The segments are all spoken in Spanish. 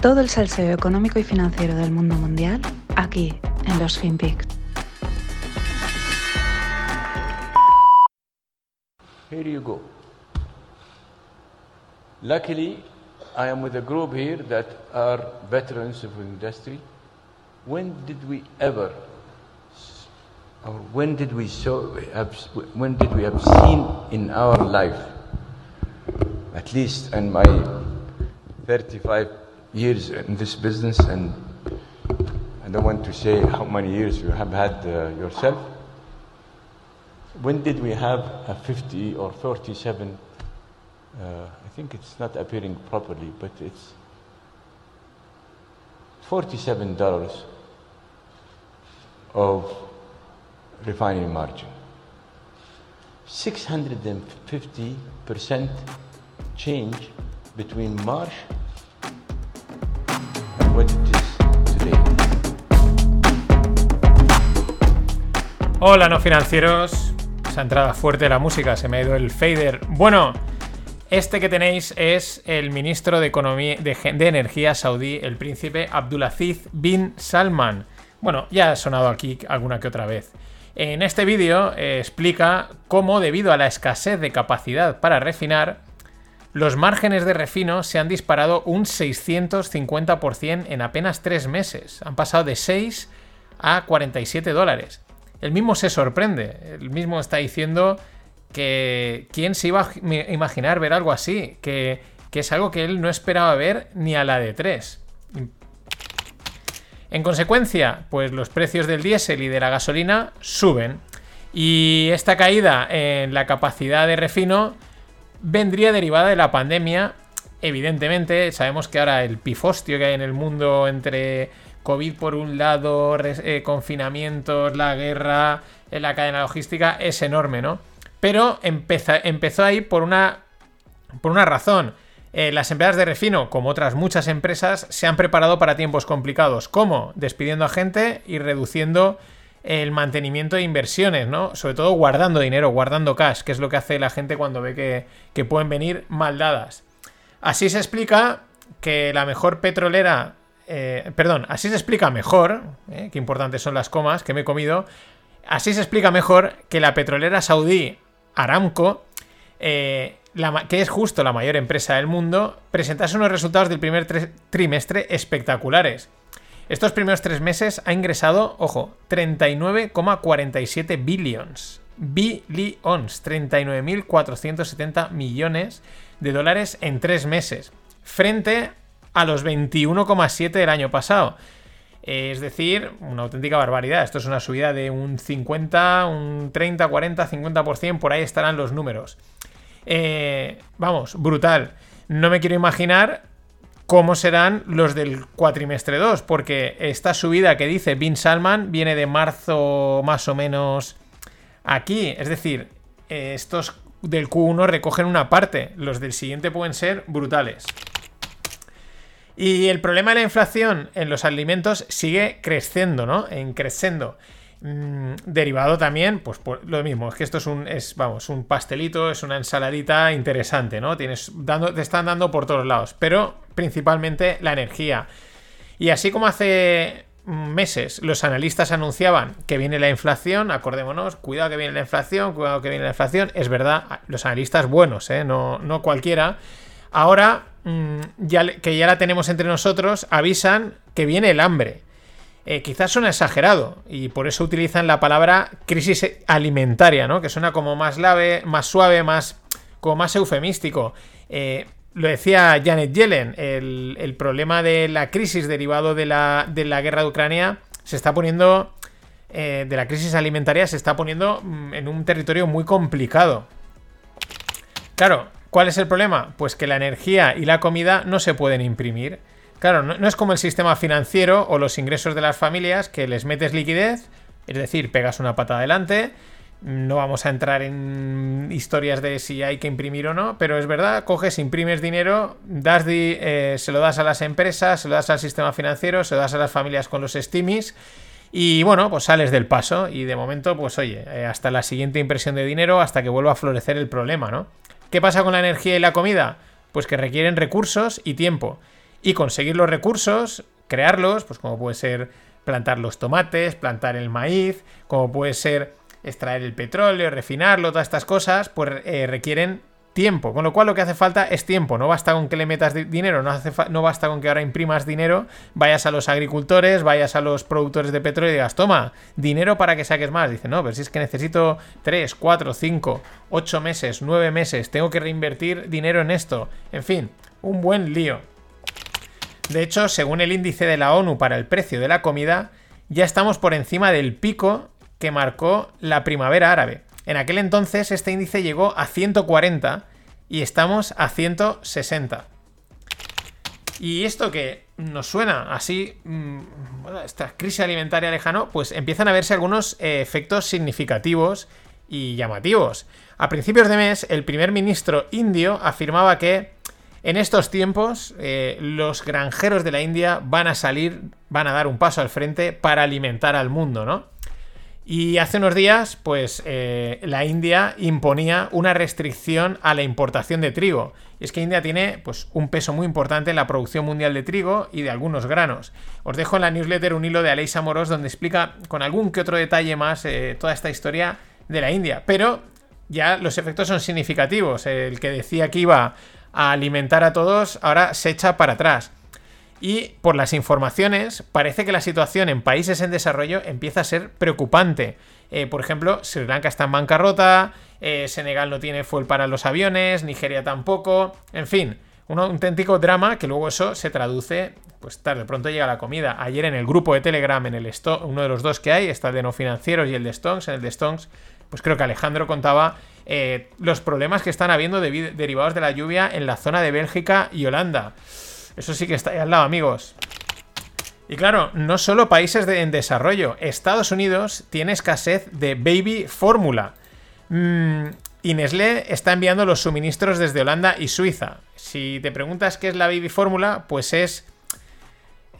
Todo el salseo económico y financiero del mundo mundial aquí en los FinPix. Here you go. Luckily, I am with a group here that are veterans of industry. When did we ever, or when did we so, have, when did we have seen in our life, at least in my 35 years in this business, and I don't want to say how many years you have had uh, yourself. When did we have a 50 or 47? Uh, I think it's not appearing properly, but it's $47 of refining margin. 650% change between March Hola, no financieros. Esa entrada fuerte de la música, se me ha ido el fader. Bueno, este que tenéis es el ministro de, Economía, de Energía saudí, el príncipe Abdulaziz bin Salman. Bueno, ya ha sonado aquí alguna que otra vez. En este vídeo eh, explica cómo, debido a la escasez de capacidad para refinar, los márgenes de refino se han disparado un 650% en apenas tres meses. Han pasado de 6 a 47 dólares. El mismo se sorprende. El mismo está diciendo que quién se iba a imaginar ver algo así. Que, que es algo que él no esperaba ver ni a la de 3. En consecuencia, pues los precios del diésel y de la gasolina suben. Y esta caída en la capacidad de refino vendría derivada de la pandemia. Evidentemente, sabemos que ahora el pifostio que hay en el mundo entre COVID por un lado, eh, confinamientos, la guerra, en la cadena logística es enorme, ¿no? Pero empezó ahí por una, por una razón. Eh, las empresas de refino, como otras muchas empresas, se han preparado para tiempos complicados. ¿Cómo? Despidiendo a gente y reduciendo el mantenimiento de inversiones, ¿no? Sobre todo guardando dinero, guardando cash, que es lo que hace la gente cuando ve que, que pueden venir mal dadas. Así se explica que la mejor petrolera. eh, perdón, así se explica mejor. eh, qué importantes son las comas que me he comido. Así se explica mejor que la petrolera saudí Aramco, eh, que es justo la mayor empresa del mundo, presentase unos resultados del primer tre- trimestre espectaculares. Estos primeros tres meses ha ingresado, ojo, 39,47 billions. Billions, 39.470 millones de dólares en tres meses, frente a los 21,7 del año pasado. Eh, Es decir, una auténtica barbaridad. Esto es una subida de un 50, un 30, 40, 50%, por ahí estarán los números. Eh, vamos, brutal. No me quiero imaginar cómo serán los del cuatrimestre 2, porque esta subida que dice Bin Salman viene de marzo más o menos aquí. Es decir, eh, estos del Q1 recogen una parte, los del siguiente pueden ser brutales. Y el problema de la inflación en los alimentos sigue creciendo, ¿no? En creciendo. Mm, derivado también, pues lo mismo, es que esto es un, es, vamos, un pastelito, es una ensaladita interesante, ¿no? Tienes, dando, te están dando por todos lados, pero principalmente la energía. Y así como hace meses los analistas anunciaban que viene la inflación, acordémonos, cuidado que viene la inflación, cuidado que viene la inflación, es verdad, los analistas buenos, ¿eh? no, no cualquiera. Ahora, mm, ya, que ya la tenemos entre nosotros, avisan que viene el hambre. Eh, quizás suena exagerado y por eso utilizan la palabra crisis alimentaria, ¿no? Que suena como más, suave, más, como más eufemístico. Eh, lo decía Janet Yellen, el, problema de la crisis derivado de la, de la guerra de Ucrania se está poniendo, eh, de la crisis alimentaria se está poniendo mm, en un territorio muy complicado. Claro, ¿cuál es el problema? Pues que la energía y la comida no se pueden imprimir. Claro, no, no es como el sistema financiero o los ingresos de las familias que les metes liquidez, es decir, pegas una pata adelante. No vamos a entrar en historias de si hay que imprimir o no, pero es verdad, coges, imprimes dinero, das eh, se lo das a las empresas, se lo das al sistema financiero, se lo das a las familias con los stimis y bueno, pues sales del paso y de momento, pues oye, eh, hasta la siguiente impresión de dinero, hasta que vuelva a florecer el problema, ¿no? ¿Qué pasa con la energía y la comida? Pues que requieren recursos y tiempo. Y conseguir los recursos, crearlos, pues como puede ser plantar los tomates, plantar el maíz, como puede ser extraer el petróleo, refinarlo, todas estas cosas, pues eh, requieren tiempo. Con lo cual lo que hace falta es tiempo. No basta con que le metas dinero, no, hace no basta con que ahora imprimas dinero, vayas a los agricultores, vayas a los productores de petróleo y digas, toma, dinero para que saques más. Dice, no, pero si es que necesito 3, 4, 5, 8 meses, 9 meses, tengo que reinvertir dinero en esto. En fin, un buen lío. De hecho, según el índice de la ONU para el precio de la comida, ya estamos por encima del pico que marcó la primavera árabe. En aquel entonces este índice llegó a 140 y estamos a 160. Y esto que nos suena así, mm, esta crisis alimentaria lejano, pues empiezan a verse algunos eh, efectos significativos y llamativos. A principios de mes, el primer ministro indio afirmaba que en estos tiempos eh, los granjeros de la India van a salir, van a dar un paso al frente para alimentar al mundo, ¿no? Y hace unos días, pues eh, la India imponía una restricción a la importación de trigo. Y es que India tiene pues, un peso muy importante en la producción mundial de trigo y de algunos granos. Os dejo en la newsletter un hilo de Aleisa Moros donde explica con algún que otro detalle más eh, toda esta historia de la India. Pero ya los efectos son significativos. El que decía que iba a alimentar a todos ahora se echa para atrás. Y por las informaciones, parece que la situación en países en desarrollo empieza a ser preocupante. Eh, por ejemplo, Sri Lanka está en bancarrota, eh, Senegal no tiene fuel para los aviones, Nigeria tampoco, en fin, un auténtico drama que luego eso se traduce, pues tarde pronto llega la comida. Ayer en el grupo de Telegram, en el uno de los dos que hay, está el de no financieros y el de Stones, en el de Stones, pues creo que Alejandro contaba eh, los problemas que están habiendo derivados de la lluvia en la zona de Bélgica y Holanda. Eso sí que está ahí al lado, amigos. Y claro, no solo países en desarrollo. Estados Unidos tiene escasez de baby fórmula. Mm, y Nestlé está enviando los suministros desde Holanda y Suiza. Si te preguntas qué es la baby fórmula, pues es,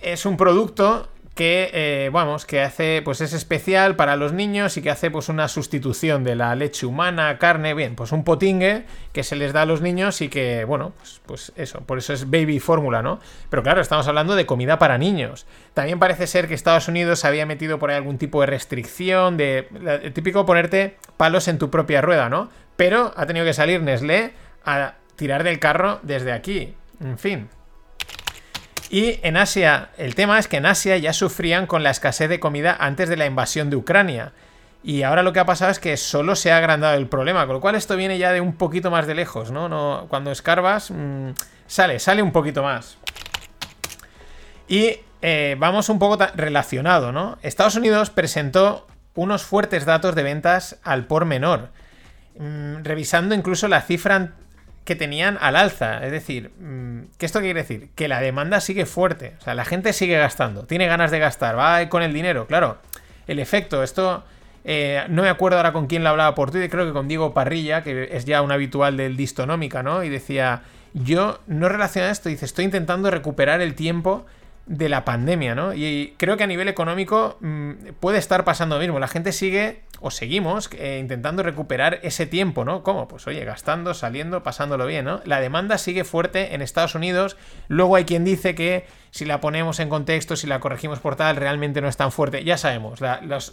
es un producto que, eh, vamos, que hace, pues es especial para los niños y que hace pues una sustitución de la leche humana, carne, bien, pues un potingue que se les da a los niños y que, bueno, pues, pues eso, por eso es baby fórmula, ¿no? Pero claro, estamos hablando de comida para niños. También parece ser que Estados Unidos había metido por ahí algún tipo de restricción, de, típico ponerte palos en tu propia rueda, ¿no? Pero ha tenido que salir Nestlé a tirar del carro desde aquí. En fin. Y en Asia, el tema es que en Asia ya sufrían con la escasez de comida antes de la invasión de Ucrania. Y ahora lo que ha pasado es que solo se ha agrandado el problema, con lo cual esto viene ya de un poquito más de lejos, ¿no? no cuando escarbas, mmm, sale, sale un poquito más. Y eh, vamos un poco relacionado, ¿no? Estados Unidos presentó unos fuertes datos de ventas al por menor, mmm, revisando incluso la cifra que tenían al alza. Es decir, mm, ¿qué esto quiere decir? Que la demanda sigue fuerte. O sea, la gente sigue gastando, tiene ganas de gastar, va con el dinero. Claro, el efecto, esto. Eh, no me acuerdo ahora con quién lo hablaba por Twitter, creo que con Diego Parrilla, que es ya un habitual del Distonómica, ¿no? Y decía, yo no relaciono esto, dice, estoy intentando recuperar el tiempo de la pandemia, ¿no? Y creo que a nivel económico mm, puede estar pasando lo mismo. La gente sigue, o seguimos, eh, intentando recuperar ese tiempo, ¿no? ¿Cómo? Pues oye, gastando, saliendo, pasándolo bien, ¿no? La demanda sigue fuerte en Estados Unidos. Luego hay quien dice que si la ponemos en contexto, si la corregimos por tal, realmente no es tan fuerte. Ya sabemos, los,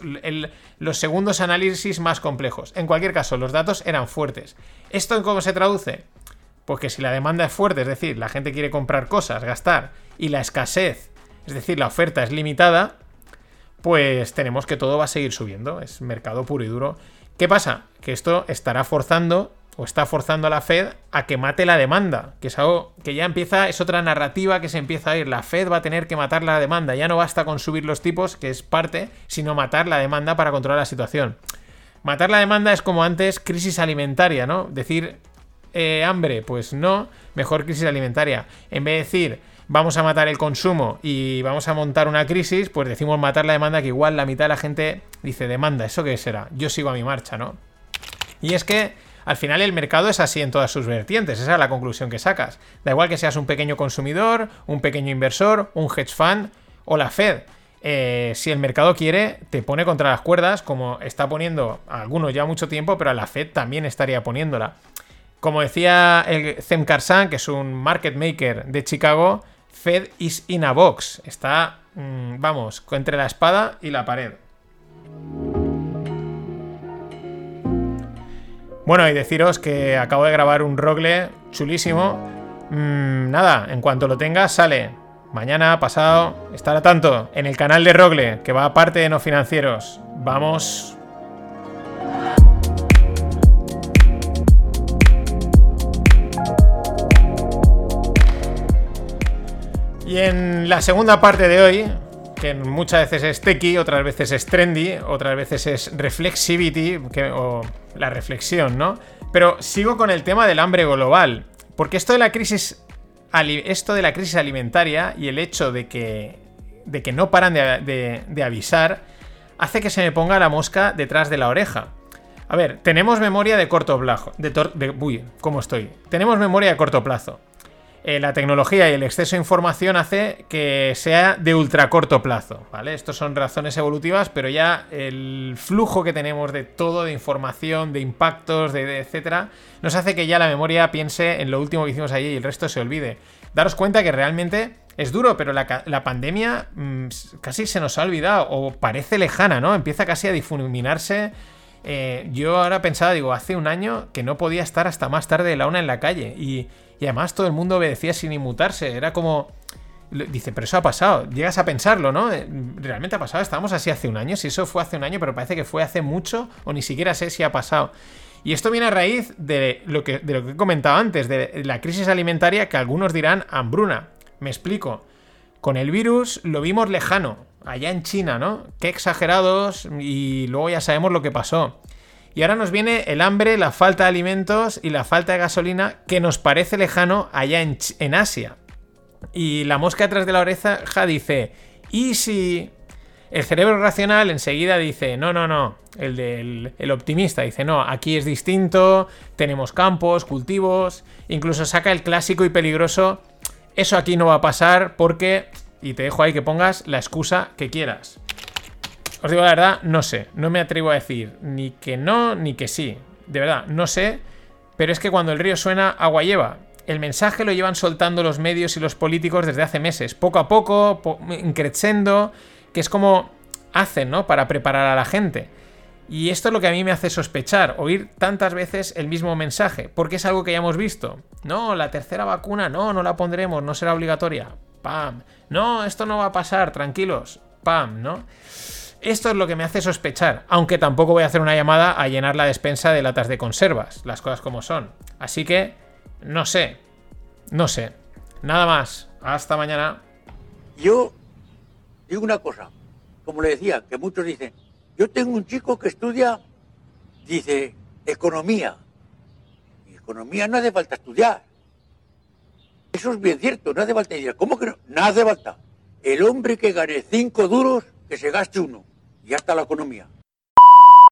los segundos análisis más complejos. En cualquier caso, los datos eran fuertes. ¿Esto en cómo se traduce? Porque si la demanda es fuerte, es decir, la gente quiere comprar cosas, gastar, y la escasez, es decir, la oferta es limitada, pues tenemos que todo va a seguir subiendo. Es mercado puro y duro. ¿Qué pasa? Que esto estará forzando o está forzando a la Fed a que mate la demanda, que es algo que ya empieza, es otra narrativa que se empieza a ir. La Fed va a tener que matar la demanda, ya no basta con subir los tipos, que es parte, sino matar la demanda para controlar la situación. Matar la demanda es como antes crisis alimentaria, ¿no? Decir eh, hambre? Pues no, mejor crisis alimentaria. En vez de decir vamos a matar el consumo y vamos a montar una crisis, pues decimos matar la demanda, que igual la mitad de la gente dice demanda, ¿eso qué será? Yo sigo a mi marcha, ¿no? Y es que al final el mercado es así en todas sus vertientes, esa es la conclusión que sacas. Da igual que seas un pequeño consumidor, un pequeño inversor, un hedge fund o la Fed. Eh, si el mercado quiere, te pone contra las cuerdas, como está poniendo algunos ya mucho tiempo, pero a la Fed también estaría poniéndola. Como decía el Zem Karsan, que es un market maker de Chicago, Fed is in a box. Está, mm, vamos, entre la espada y la pared. Bueno, y deciros que acabo de grabar un rogle chulísimo. Mm, nada, en cuanto lo tenga, sale. Mañana, pasado, estará tanto en el canal de Rogle, que va aparte de no financieros. Vamos Y en la segunda parte de hoy, que muchas veces es techy, otras veces es trendy, otras veces es reflexivity, o la reflexión, ¿no? Pero sigo con el tema del hambre global, porque esto de la crisis, esto de la crisis alimentaria y el hecho de que, de que no paran de, avisar, hace que se me ponga la mosca detrás de la oreja. A ver, tenemos memoria de corto plazo. De uy, ¿cómo estoy? Tenemos memoria de corto plazo. Eh, la tecnología y el exceso de información hace que sea de ultra corto plazo, ¿vale? Estos son razones evolutivas, pero ya el flujo que tenemos de todo, de información, de impactos, de, etcétera, nos hace que ya la memoria piense en lo último que hicimos allí y el resto se olvide. Daros cuenta que realmente es duro, pero la, pandemia mm, casi se nos ha olvidado o parece lejana, ¿no? Empieza casi a difuminarse. Eh, yo ahora pensaba, digo, hace un año que no podía estar hasta más tarde de la una en la calle y y además todo el mundo obedecía sin inmutarse. Era como. Dice, pero eso ha pasado. Llegas a pensarlo, ¿no? Eh, realmente ha pasado. Estábamos así hace un año. Si eso fue hace un año, pero parece que fue hace mucho o ni siquiera sé si ha pasado. Y esto viene a raíz de lo que, de lo que he comentado antes, de la crisis alimentaria que algunos dirán hambruna. Me explico. Con el virus lo vimos lejano, allá en China, ¿no? Qué exagerados y luego ya sabemos lo que pasó. Y ahora nos viene el hambre, la falta de alimentos y la falta de gasolina que nos parece lejano allá en, Asia. Y la mosca detrás de la oreja dice, ¿y si el cerebro racional enseguida dice, no, no, no, el del el optimista dice, no, aquí es distinto, tenemos campos, cultivos, incluso saca el clásico y peligroso, eso aquí no va a pasar porque, y te dejo ahí que pongas la excusa que quieras. Os digo la verdad, no sé. No me atrevo a decir ni que no ni que sí. De verdad, no sé. Pero es que cuando el río suena, agua lleva. El mensaje lo llevan soltando los medios y los políticos desde hace meses. Poco a poco, increciendo, que es como hacen, ¿no? Para preparar a la gente. Y esto es lo que a mí me hace sospechar, oír tantas veces el mismo mensaje, porque es algo que ya hemos visto. No, la tercera vacuna, no, no la pondremos, no será obligatoria. Pam. No, esto no va a pasar, tranquilos. Pam, ¿no? Esto es lo que me hace sospechar, aunque tampoco voy a hacer una llamada a llenar la despensa de latas de conservas, las cosas como son. Así que, no sé, no sé. Nada más, hasta mañana. Yo digo una cosa, como le decía, que muchos dicen, yo tengo un chico que estudia, dice, economía. Y economía no hace falta estudiar. Eso es bien cierto, no hace falta estudiar. ¿Cómo que no? No hace falta. El hombre que gane cinco duros, que se gaste uno. Y hasta la economía.